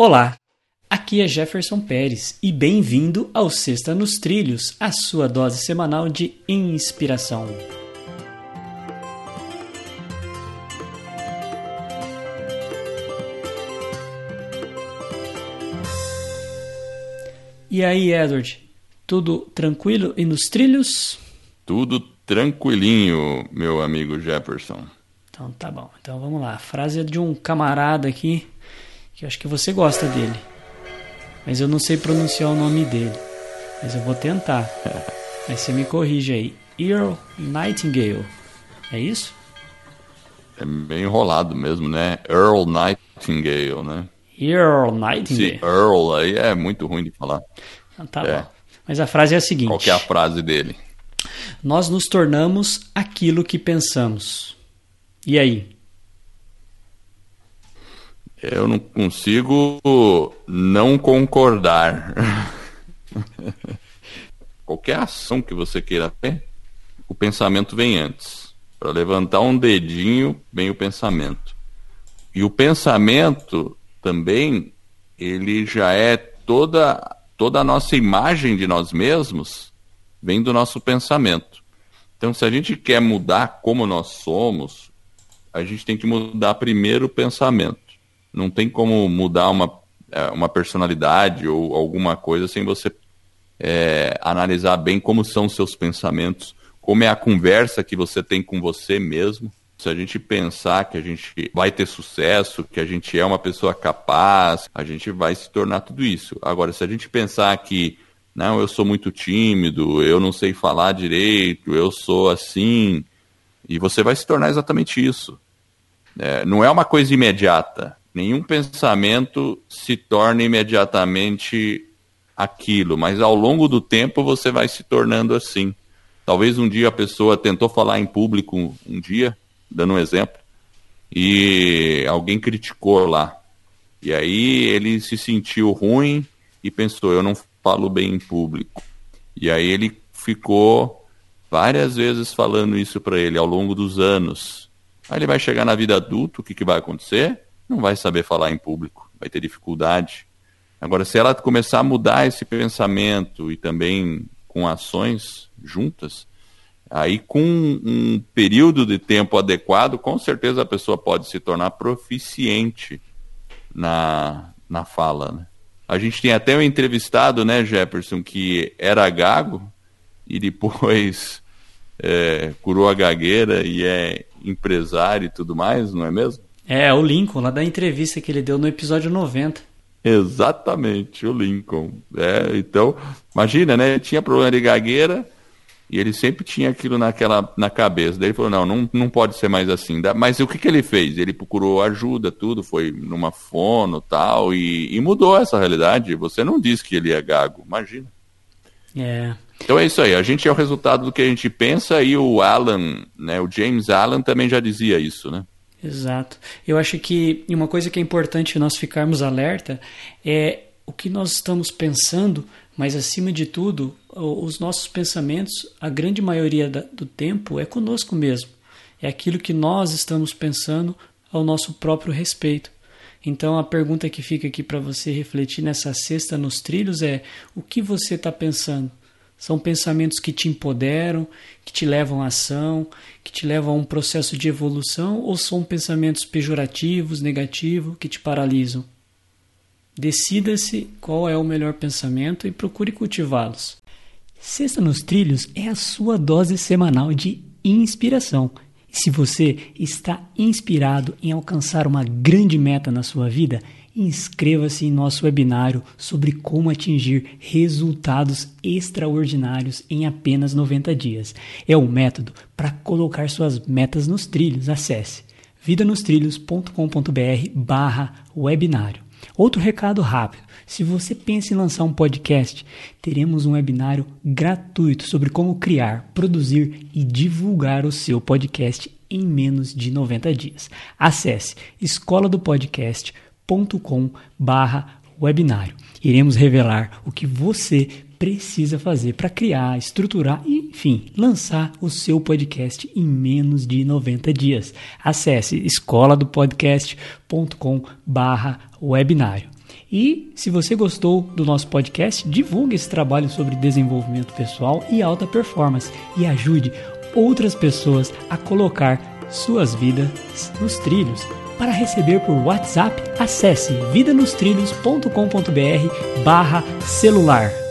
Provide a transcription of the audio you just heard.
Olá, aqui é Jefferson Pérez e bem-vindo ao Sexta nos Trilhos, a sua dose semanal de inspiração. E aí, Edward, tudo tranquilo e nos trilhos? Tudo tranquilinho, meu amigo Jefferson. Então tá bom. Então vamos lá. A frase é de um camarada aqui que eu acho que você gosta dele. Mas eu não sei pronunciar o nome dele. Mas eu vou tentar. Aí você me corrige aí. Earl Nightingale. É isso? É bem enrolado mesmo, né? Earl Nightingale, né? Earl Nightingale. Esse Earl aí é muito ruim de falar. Ah, tá é. bom. Mas a frase é a seguinte: Qual é a frase dele? Nós nos tornamos aquilo que pensamos. E aí? Eu não consigo não concordar. Qualquer ação que você queira ter, o pensamento vem antes. Para levantar um dedinho, vem o pensamento. E o pensamento também, ele já é toda toda a nossa imagem de nós mesmos vem do nosso pensamento. Então, se a gente quer mudar como nós somos, a gente tem que mudar primeiro o pensamento. Não tem como mudar uma, é, uma personalidade ou alguma coisa sem você é, analisar bem como são seus pensamentos, como é a conversa que você tem com você mesmo. Se a gente pensar que a gente vai ter sucesso, que a gente é uma pessoa capaz, a gente vai se tornar tudo isso. Agora, se a gente pensar que não, eu sou muito tímido, eu não sei falar direito, eu sou assim, e você vai se tornar exatamente isso. É, não é uma coisa imediata nenhum pensamento se torna imediatamente aquilo, mas ao longo do tempo você vai se tornando assim. Talvez um dia a pessoa tentou falar em público um dia, dando um exemplo, e alguém criticou lá. E aí ele se sentiu ruim e pensou, eu não falo bem em público. E aí ele ficou várias vezes falando isso para ele ao longo dos anos. Aí ele vai chegar na vida adulta, o que, que vai acontecer? Não vai saber falar em público, vai ter dificuldade. Agora, se ela começar a mudar esse pensamento e também com ações juntas, aí com um período de tempo adequado, com certeza a pessoa pode se tornar proficiente na, na fala. Né? A gente tem até um entrevistado, né, Jefferson, que era gago e depois é, curou a gagueira e é empresário e tudo mais, não é mesmo? É, o Lincoln, lá da entrevista que ele deu no episódio 90. Exatamente, o Lincoln. É, então, imagina, né? Ele tinha problema de gagueira e ele sempre tinha aquilo naquela, na cabeça. Daí ele falou: não, não, não pode ser mais assim. Mas o que, que ele fez? Ele procurou ajuda, tudo, foi numa fono tal, e, e mudou essa realidade. Você não disse que ele é gago, imagina. É. Então é isso aí, a gente é o resultado do que a gente pensa e o Alan, né, o James Allen também já dizia isso, né? Exato. Eu acho que uma coisa que é importante nós ficarmos alerta é o que nós estamos pensando, mas acima de tudo, os nossos pensamentos, a grande maioria do tempo é conosco mesmo. É aquilo que nós estamos pensando ao nosso próprio respeito. Então a pergunta que fica aqui para você refletir nessa sexta nos trilhos é: o que você está pensando? São pensamentos que te empoderam, que te levam à ação, que te levam a um processo de evolução ou são pensamentos pejorativos, negativos, que te paralisam? Decida-se qual é o melhor pensamento e procure cultivá-los. Sexta nos Trilhos é a sua dose semanal de inspiração. E se você está inspirado em alcançar uma grande meta na sua vida, Inscreva-se em nosso webinário sobre como atingir resultados extraordinários em apenas 90 dias. É um método para colocar suas metas nos trilhos. Acesse vidanostrilhos.com.br barra webinário. Outro recado rápido. Se você pensa em lançar um podcast, teremos um webinário gratuito sobre como criar, produzir e divulgar o seu podcast em menos de 90 dias. Acesse escola do podcast.com webinário. Iremos revelar o que você precisa fazer para criar, estruturar e, enfim, lançar o seu podcast em menos de 90 dias. Acesse escola do podcast.com/webinário. E se você gostou do nosso podcast, divulgue esse trabalho sobre desenvolvimento pessoal e alta performance e ajude outras pessoas a colocar suas vidas nos trilhos. Para receber por WhatsApp, acesse vidanostrilhos.com.br barra celular.